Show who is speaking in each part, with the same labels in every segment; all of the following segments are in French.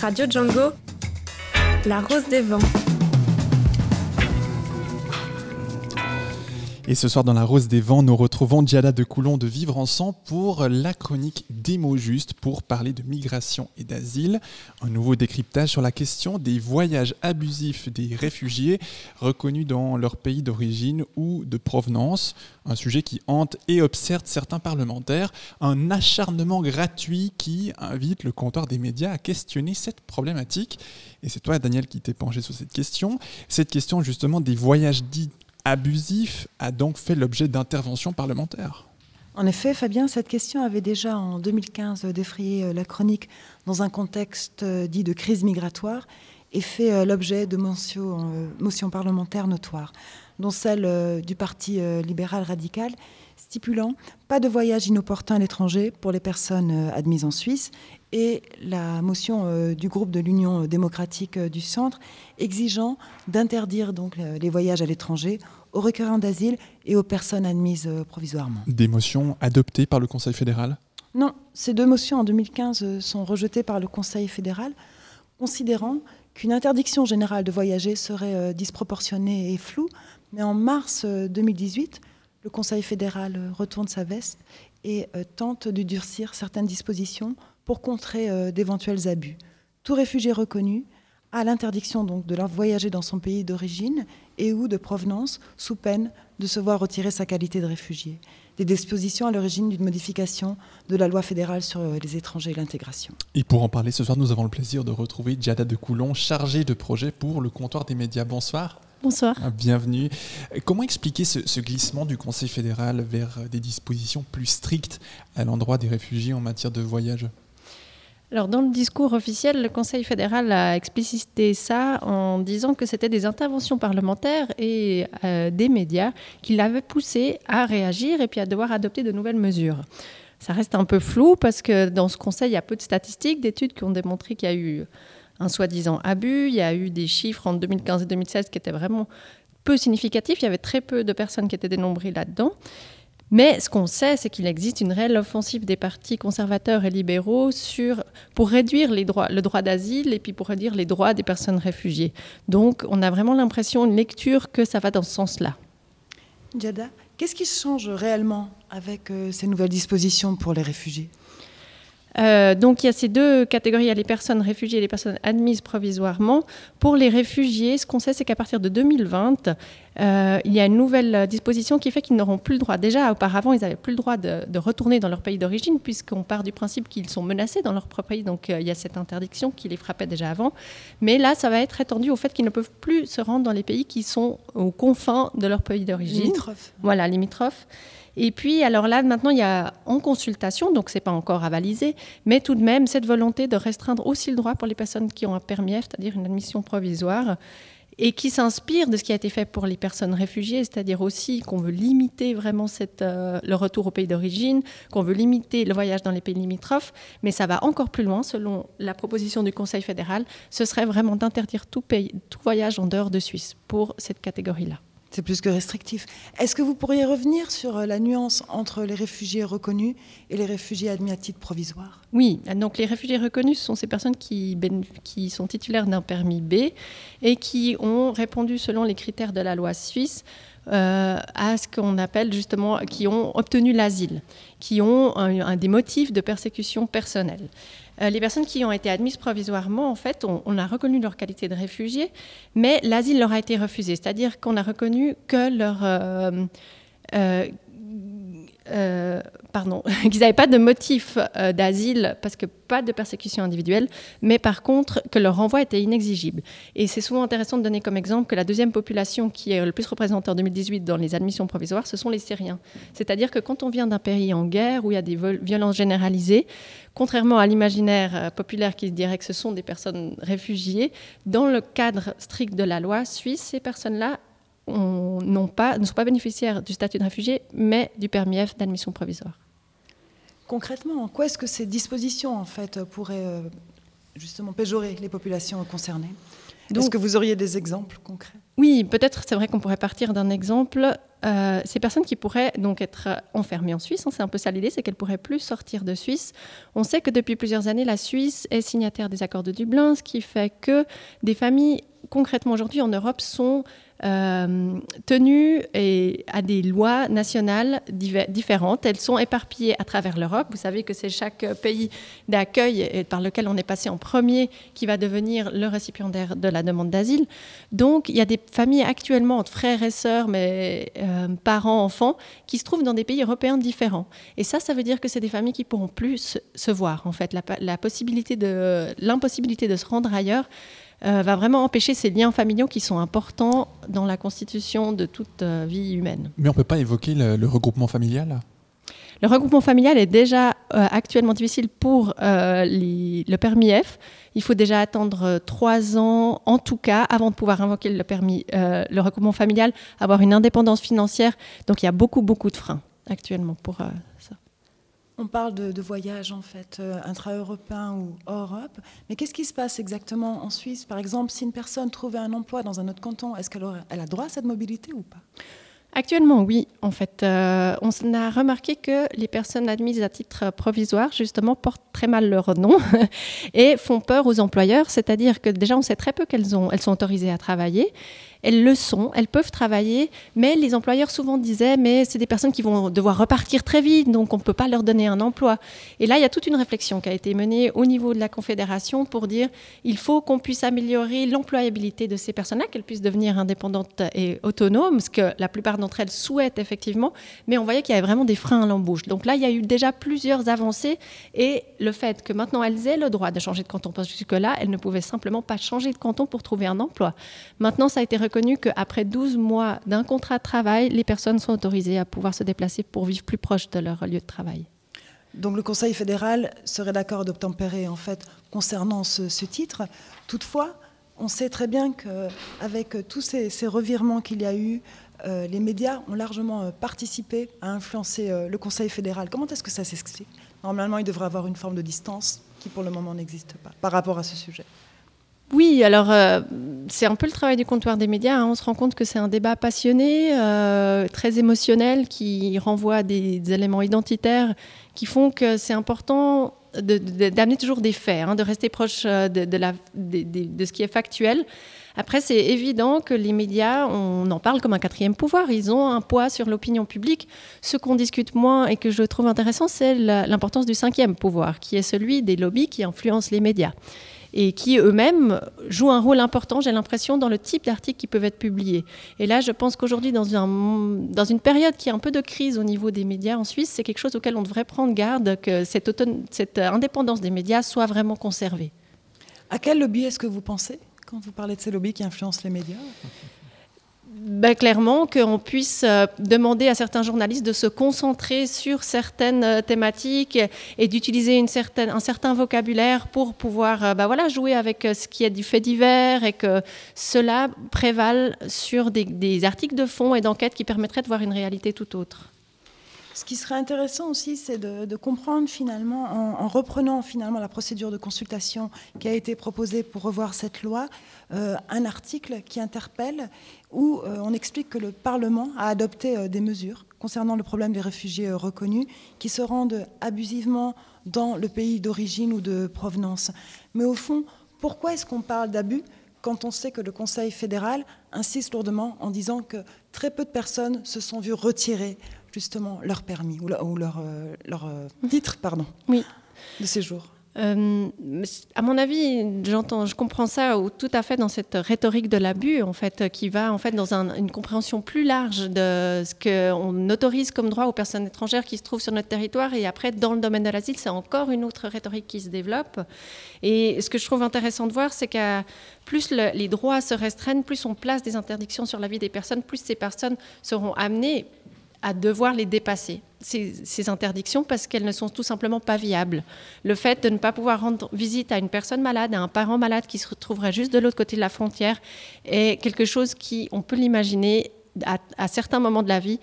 Speaker 1: Radio Django, La Rose des Vents.
Speaker 2: Et ce soir, dans la Rose des Vents, nous retrouvons Diada de Coulon de Vivre Ensemble pour la chronique des mots justes pour parler de migration et d'asile. Un nouveau décryptage sur la question des voyages abusifs des réfugiés reconnus dans leur pays d'origine ou de provenance. Un sujet qui hante et observe certains parlementaires. Un acharnement gratuit qui invite le comptoir des médias à questionner cette problématique. Et c'est toi, Daniel, qui t'es penché sur cette question. Cette question, justement, des voyages dits abusif a donc fait l'objet d'interventions parlementaires.
Speaker 3: En effet, Fabien, cette question avait déjà en 2015 défrayé euh, la chronique dans un contexte euh, dit de crise migratoire et fait euh, l'objet de motions, parlementaires notoires, dont celle du Parti libéral radical stipulant pas de voyage inopportun à l'étranger pour les personnes admises en Suisse et la motion du groupe de l'Union démocratique du Centre exigeant d'interdire donc les voyages à l'étranger aux requérants d'asile et aux personnes admises euh, provisoirement.
Speaker 2: Des motions adoptées par le Conseil fédéral?
Speaker 3: Non, ces deux motions en 2015 euh, sont rejetées par le Conseil fédéral, considérant qu'une interdiction générale de voyager serait euh, disproportionnée et floue. Mais en mars 2018, le Conseil fédéral retourne sa veste et tente de durcir certaines dispositions pour contrer d'éventuels abus. Tout réfugié reconnu à l'interdiction donc de voyager dans son pays d'origine et ou de provenance sous peine de se voir retirer sa qualité de réfugié. Des dispositions à l'origine d'une modification de la loi fédérale sur les étrangers et l'intégration.
Speaker 2: Et pour en parler ce soir, nous avons le plaisir de retrouver Djada de Coulon, chargée de projet pour le comptoir des médias. Bonsoir.
Speaker 4: Bonsoir.
Speaker 2: Ah, bienvenue. Comment expliquer ce, glissement du Conseil fédéral vers des dispositions plus strictes à l'endroit des réfugiés en matière de voyage?
Speaker 4: Alors, dans le discours officiel, le Conseil fédéral a explicité ça en disant que c'était des interventions parlementaires et euh, des médias qui l'avaient poussé à réagir et puis à devoir adopter de nouvelles mesures. Ça reste un peu flou parce que dans ce Conseil, il y a peu de statistiques, d'études qui ont démontré qu'il y a eu un soi-disant abus. Il y a eu des chiffres en 2015 et 2016 qui étaient vraiment peu significatifs. Il y avait très peu de personnes qui étaient dénombrées là-dedans. Mais ce qu'on sait, c'est qu'il existe une réelle offensive des partis conservateurs et libéraux sur, pour réduire les droits, le droit d'asile et puis pour réduire les droits des personnes réfugiées. Donc on a vraiment l'impression, une lecture, que ça va dans ce sens-là.
Speaker 3: Djada, qu'est-ce qui change réellement avec euh, ces nouvelles dispositions pour les réfugiés?
Speaker 4: Euh, donc il y a ces deux catégories, il y a les personnes réfugiées et les personnes admises provisoirement. Pour les réfugiés, ce qu'on sait, c'est qu'à partir de 2020, euh, il y a une nouvelle disposition qui fait qu'ils n'auront plus le droit. Déjà, auparavant, ils n'avaient plus le droit de, retourner dans leur pays d'origine, puisqu'on part du principe qu'ils sont menacés dans leur propre pays. Donc euh, il y a cette interdiction qui les frappait déjà avant. Mais là, ça va être étendu au fait qu'ils ne peuvent plus se rendre dans les pays qui sont aux confins de leur pays d'origine.
Speaker 3: Limitrophes.
Speaker 4: Voilà, limitrophes. Et puis, alors là, maintenant, il y a en consultation, donc ce n'est pas encore avalisé, mais tout de même cette volonté de restreindre aussi le droit pour les personnes qui ont un permis c'est-à-dire une admission provisoire, et qui s'inspire de ce qui a été fait pour les personnes réfugiées, c'est-à-dire aussi qu'on veut limiter vraiment euh, le retour au pays d'origine, qu'on veut limiter le voyage dans les pays limitrophes, mais ça va encore plus loin, selon la proposition du Conseil fédéral, ce serait vraiment d'interdire tout, tout voyage en dehors de Suisse pour cette catégorie-là.
Speaker 3: C'est plus que restrictif. Est-ce que vous pourriez revenir sur euh, la nuance entre les réfugiés reconnus et les réfugiés admis à titre provisoire?
Speaker 4: Oui, donc les réfugiés reconnus, ce sont ces personnes qui, sont titulaires d'un permis B et qui ont répondu selon les critères de la loi suisse euh, à ce qu'on appelle justement, qui ont obtenu l'asile, qui ont un, des motifs de persécution personnelle. Euh, les personnes qui ont été admises provisoirement, en fait, on, a reconnu leur qualité de réfugiés, mais l'asile leur a été refusé. C'est-à-dire qu'on a reconnu que leur... Euh, euh, qu'ils n'avaient pas de motif d'asile parce que pas de persécution individuelle, mais par contre que leur renvoi était inexigible. Et c'est souvent intéressant de donner comme exemple que la deuxième population qui est le plus représentée en 2018 dans les admissions provisoires, ce sont les Syriens. C'est-à-dire que quand on vient d'un pays en guerre où il y a des violences généralisées, contrairement à l'imaginaire euh, populaire qui dirait que ce sont des personnes réfugiées, dans le cadre strict de la loi suisse, ces personnes-là ne sont pas bénéficiaires du statut de réfugié, mais du permis F d'admission provisoire.
Speaker 3: Concrètement, en quoi est-ce que ces dispositions en fait, pourraient euh, justement péjorer les populations concernées? Est-ce que vous auriez des exemples concrets?
Speaker 4: Oui, peut-être c'est vrai qu'on pourrait partir d'un exemple. Euh, ces personnes qui pourraient donc être enfermées en Suisse, hein, c'est un peu ça l'idée, c'est qu'elles pourraient plus sortir de Suisse. On sait que depuis plusieurs années, la Suisse est signataire des accords de Dublin, ce qui fait que des familles concrètement aujourd'hui en Europe sont euh, tenues à des lois nationales différentes. Elles sont éparpillées à travers l'Europe. Vous savez que c'est chaque pays d'accueil par lequel on est passé en premier qui va devenir le récipiendaire de la demande d'asile. Donc il y a des familles actuellement entre frères et sœurs, mais euh, parents, enfants, qui se trouvent dans des pays européens différents. Et ça, ça veut dire que c'est des familles qui pourront plus se voir. En fait, la, possibilité de l'impossibilité de se rendre ailleurs euh, va vraiment empêcher ces liens familiaux qui sont importants dans la constitution de toute euh, vie humaine.
Speaker 2: Mais on ne peut pas évoquer le, regroupement familial?
Speaker 4: Le regroupement familial est déjà euh, actuellement difficile pour le permis F. Il faut déjà attendre trois ans, en tout cas, avant de pouvoir invoquer le permis, le regroupement familial, avoir une indépendance financière. Donc il y a beaucoup, beaucoup de freins actuellement pour ça.
Speaker 3: On parle de, voyages en fait euh, intra-européens ou hors Europe, mais qu'est-ce qui se passe exactement en Suisse? Par exemple, si une personne trouvait un emploi dans un autre canton, est-ce qu'elle elle a droit à cette mobilité ou pas?
Speaker 4: Actuellement, oui. En fait, euh, on a remarqué que les personnes admises à titre provisoire, justement, portent très mal leur nom et font peur aux employeurs. C'est-à-dire que déjà, on sait très peu qu'elles elles sont autorisées à travailler elles le sont, elles peuvent travailler, mais les employeurs souvent disaient, mais c'est des personnes qui vont devoir repartir très vite, donc on ne peut pas leur donner un emploi. Et là, il y a toute une réflexion qui a été menée au niveau de la Confédération pour dire, il faut qu'on puisse améliorer l'employabilité de ces personnes-là, qu'elles puissent devenir indépendantes et autonomes, ce que la plupart d'entre elles souhaitent effectivement, mais on voyait qu'il y avait vraiment des freins à l'embauche. Donc là, il y a eu déjà plusieurs avancées et le fait que maintenant elles aient le droit de changer de canton, parce que jusque-là, elles ne pouvaient simplement pas changer de canton pour trouver un emploi. Maintenant, ça a été reconnu qu'après 12 mois d'un contrat de travail, les personnes sont autorisées à pouvoir se déplacer pour vivre plus proche de leur lieu de travail.
Speaker 3: Donc le Conseil fédéral serait d'accord d'obtempérer en fait concernant ce, titre. Toutefois, on sait très bien qu'avec tous ces, revirements qu'il y a eu, euh, les médias ont largement euh, participé à influencer euh, le Conseil fédéral. Comment est-ce que ça s'explique? Normalement, il devrait avoir une forme de distance qui pour le moment n'existe pas par rapport à ce sujet.
Speaker 4: Oui, alors euh, c'est un peu le travail du comptoir des médias. Hein. On se rend compte que c'est un débat passionné, euh, très émotionnel, qui renvoie à des, éléments identitaires qui font que c'est important d'amener toujours des faits, hein, de rester proche euh, de, de, ce qui est factuel. Après, c'est évident que les médias, on en parle comme un quatrième pouvoir. Ils ont un poids sur l'opinion publique. Ce qu'on discute moins et que je trouve intéressant, c'est l'importance du cinquième pouvoir, qui est celui des lobbies qui influencent les médias et qui eux-mêmes jouent un rôle important, j'ai l'impression, dans le type d'articles qui peuvent être publiés. Et là, je pense qu'aujourd'hui, dans, une période qui est un peu de crise au niveau des médias en Suisse, c'est quelque chose auquel on devrait prendre garde, que cette indépendance des médias soit vraiment conservée.
Speaker 3: À quel lobby est-ce que vous pensez quand vous parlez de ces lobbies qui influencent les médias?
Speaker 4: Ben, clairement qu'on puisse euh, demander à certains journalistes de se concentrer sur certaines euh, thématiques et d'utiliser un certain vocabulaire pour pouvoir ben, voilà, jouer avec ce qui est du fait divers et que cela prévale sur des articles de fond et d'enquête qui permettraient de voir une réalité tout autre.
Speaker 3: Ce qui serait intéressant aussi, c'est de, comprendre finalement, en, reprenant finalement la procédure de consultation qui a été proposée pour revoir cette loi, euh, un article qui interpelle où euh, on explique que le Parlement a adopté euh, des mesures concernant le problème des réfugiés reconnus qui se rendent abusivement dans le pays d'origine ou de provenance. Mais au fond, pourquoi est-ce qu'on parle d'abus quand on sait que le Conseil fédéral insiste lourdement en disant que très peu de personnes se sont vues retirer justement leur permis ou, leur, euh, leur, euh, titre pardon,
Speaker 4: oui.
Speaker 3: de séjour
Speaker 4: euh, à mon avis, j'entends, je comprends ça tout à fait dans cette rhétorique de l'abus, en fait, qui va en fait dans une compréhension plus large de ce qu'on autorise comme droit aux personnes étrangères qui se trouvent sur notre territoire. Et après, dans le domaine de l'asile, c'est encore une autre rhétorique qui se développe. Et ce que je trouve intéressant de voir, c'est qu'à plus les droits se restreignent, plus on place des interdictions sur la vie des personnes, plus ces personnes seront amenées à devoir les dépasser, ces, interdictions, parce qu'elles ne sont tout simplement pas viables. Le fait de ne pas pouvoir rendre visite à une personne malade, à un parent malade qui se retrouverait juste de l'autre côté de la frontière, est quelque chose qui, on peut l'imaginer, à, certains moments de la vie,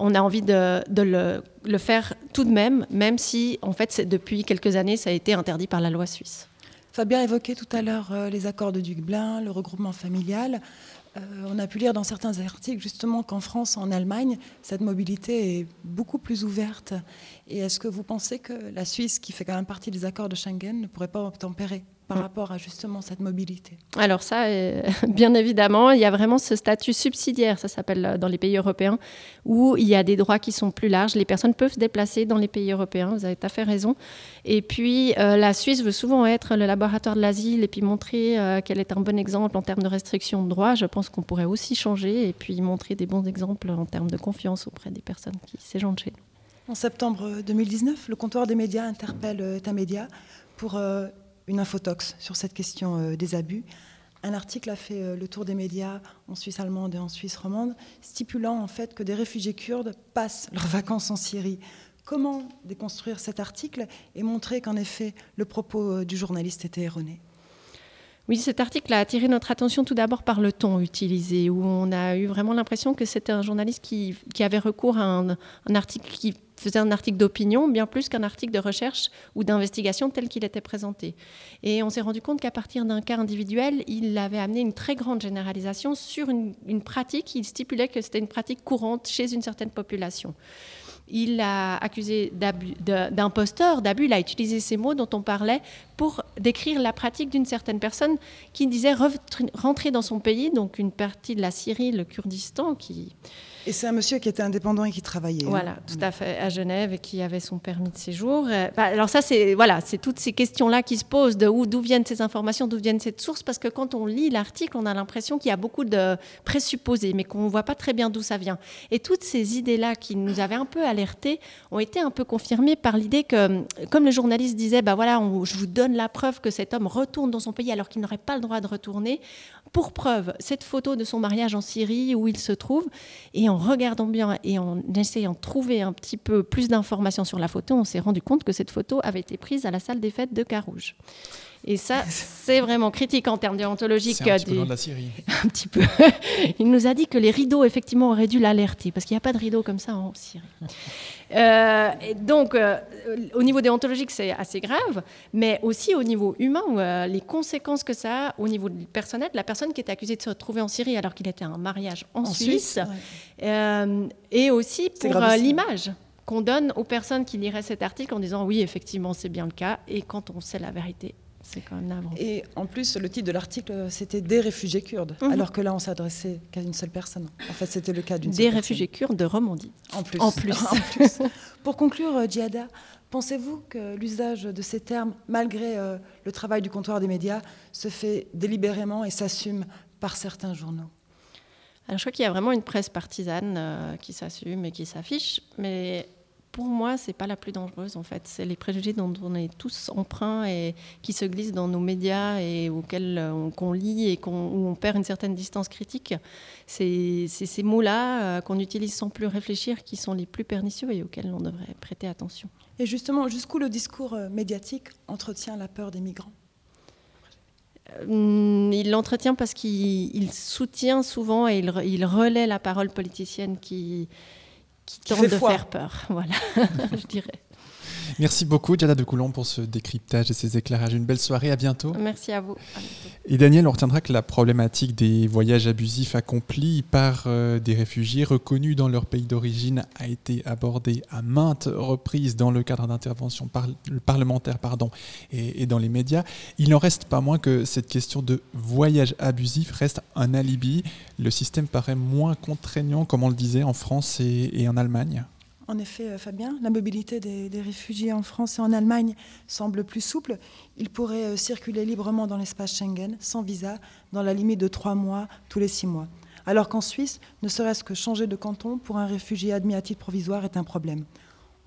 Speaker 4: on a envie de, le, faire tout de même, même si, en fait, depuis quelques années, ça a été interdit par la loi suisse.
Speaker 3: Fabien évoquait tout à l'heure euh, les accords de Dublin, le regroupement familial. Euh, on a pu lire dans certains articles justement qu'en France, en Allemagne, cette mobilité est beaucoup plus ouverte. Et est-ce que vous pensez que la Suisse, qui fait quand même partie des accords de Schengen, ne pourrait pas obtempérer? Par rapport à justement cette mobilité
Speaker 4: Alors ça, euh, bien évidemment, il y a vraiment ce statut subsidiaire, ça s'appelle euh, dans les pays européens, où il y a des droits qui sont plus larges. Les personnes peuvent se déplacer dans les pays européens, vous avez tout à fait raison. Et puis euh, la Suisse veut souvent être le laboratoire de l'asile et puis montrer qu'elle est un bon exemple en termes de restriction de droits. Je pense qu'on pourrait aussi changer et puis montrer des bons exemples en termes de confiance auprès des personnes qui séjournent chez nous.
Speaker 3: En septembre 2019, le comptoir des médias interpelle Tamedia pour une infotox sur cette question euh, des abus. Un article a fait euh, le tour des médias en Suisse allemande et en Suisse romande, stipulant en fait que des réfugiés kurdes passent leurs vacances en Syrie. Comment déconstruire cet article et montrer qu'en effet le propos euh, du journaliste était erroné?
Speaker 4: Oui, cet article a attiré notre attention tout d'abord par le ton utilisé, où on a eu vraiment l'impression que c'était un journaliste qui, avait recours à un, un, article qui faisait un article d'opinion bien plus qu'un article de recherche ou d'investigation tel qu'il était présenté. Et on s'est rendu compte qu'à partir d'un cas individuel, il avait amené une très grande généralisation sur une, une pratique. Il stipulait que c'était une pratique courante chez une certaine population. Il a accusé d'imposteur, d'abus, il a utilisé ces mots dont on parlait pour décrire la pratique d'une certaine personne qui disait rentrer dans son pays, donc une partie de la Syrie, le Kurdistan, qui,
Speaker 3: et c'est un monsieur qui était indépendant et qui travaillait.
Speaker 4: Hein. Voilà, tout à fait, à Genève et qui avait son permis de séjour. Euh, bah, alors ça, c'est voilà, c'est toutes ces questions-là qui se posent de où, d'où viennent ces informations, d'où viennent ces sources, parce que quand on lit l'article, on a l'impression qu'il y a beaucoup de présupposés, mais qu'on ne voit pas très bien d'où ça vient. Et toutes ces idées-là qui nous avaient un peu alertés ont été un peu confirmées par l'idée que, comme le journaliste disait, bah voilà, je vous donne la preuve que cet homme retourne dans son pays alors qu'il n'aurait pas le droit de retourner. Pour preuve, cette photo de son mariage en Syrie où il se trouve, et en regardant bien et en essayant de trouver un petit peu plus d'informations sur la photo, on s'est rendu compte que cette photo avait été prise à la salle des fêtes de Carouge. Et ça, c'est vraiment critique en termes déontologiques.
Speaker 2: C'est un petit peu de la Syrie.
Speaker 4: un petit peu. Il nous a dit que les rideaux, effectivement, auraient dû l'alerter, parce qu'il n'y a pas de rideaux comme ça en Syrie. Euh, donc, euh, au niveau déontologique, c'est assez grave, mais aussi au niveau humain, euh, les conséquences que ça a au niveau personnel, la personne qui est accusée de se retrouver en Syrie alors qu'il était un mariage en, Suisse, et aussi pour l'image qu'on donne aux personnes qui liraient cet article en disant oui, effectivement, c'est bien le cas, et quand on sait la vérité, c'est quand même navrant.
Speaker 3: Et en plus, le titre de l'article, c'était Des réfugiés kurdes, mhm. alors que là, on s'adressait qu'à une seule personne. En fait, c'était le cas d'une
Speaker 4: Des réfugiés kurdes de Romandie.
Speaker 3: En plus.
Speaker 4: En plus.
Speaker 3: Pour conclure, euh, Djihada, pensez-vous que l'usage de ces termes, malgré euh, le travail du comptoir des médias, se fait délibérément et s'assume par certains journaux?
Speaker 4: Alors, je crois qu'il y a vraiment une presse partisane euh, qui s'assume et qui s'affiche, mais pour moi, c'est pas la plus dangereuse en fait. C'est les préjugés dont on est tous emprunts et qui se glissent dans nos médias et auxquels on, qu'on lit et qu'on, où on perd une certaine distance critique. C'est, ces mots-là euh, qu'on utilise sans plus réfléchir qui sont les plus pernicieux et auxquels on devrait prêter attention.
Speaker 3: Et justement, jusqu'où le discours euh, médiatique entretient la peur des migrants?
Speaker 4: Euh, il l'entretient parce qu'il soutient souvent et il, il relaie la parole politicienne qui, qui tente de faire peur. Voilà, je dirais.
Speaker 2: Merci beaucoup, Diana de Coulon, pour ce décryptage et ces éclairages. Une belle soirée, à bientôt.
Speaker 4: Merci à vous.
Speaker 2: et Daniel, on retiendra que la problématique des voyages abusifs accomplis par euh, des réfugiés reconnus dans leur pays d'origine a été abordée à maintes reprises dans le cadre d'interventions parlementaires pardon, et, et, dans les médias. Il n'en reste pas moins que cette question de voyage abusif reste un alibi. Le système paraît moins contraignant, comme on le disait, en France et, et en Allemagne.
Speaker 3: En effet, euh, Fabien, la mobilité des, réfugiés en France et en Allemagne semble plus souple. Ils pourraient euh, circuler librement dans l'espace Schengen, sans visa, dans la limite de trois mois tous les six mois. Alors qu'en Suisse, ne serait-ce que changer de canton pour un réfugié admis à titre provisoire est un problème.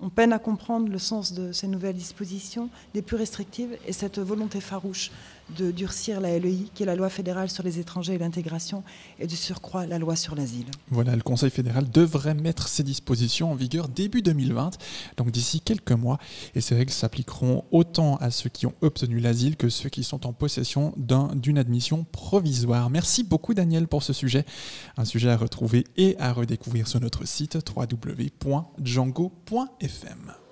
Speaker 3: On peine à comprendre le sens de ces nouvelles dispositions, des plus restrictives, et cette volonté farouche de durcir la LEI, qui est la loi fédérale sur les étrangers et l'intégration, et de surcroît la loi sur l'asile.
Speaker 2: Voilà, le Conseil fédéral devrait mettre ces dispositions en vigueur début 2020, donc d'ici quelques mois, et ces règles s'appliqueront autant à ceux qui ont obtenu l'asile que ceux qui sont en possession d'une admission provisoire. Merci beaucoup Daniel pour ce sujet, un sujet à retrouver et à redécouvrir sur notre site www.django.fr. FM.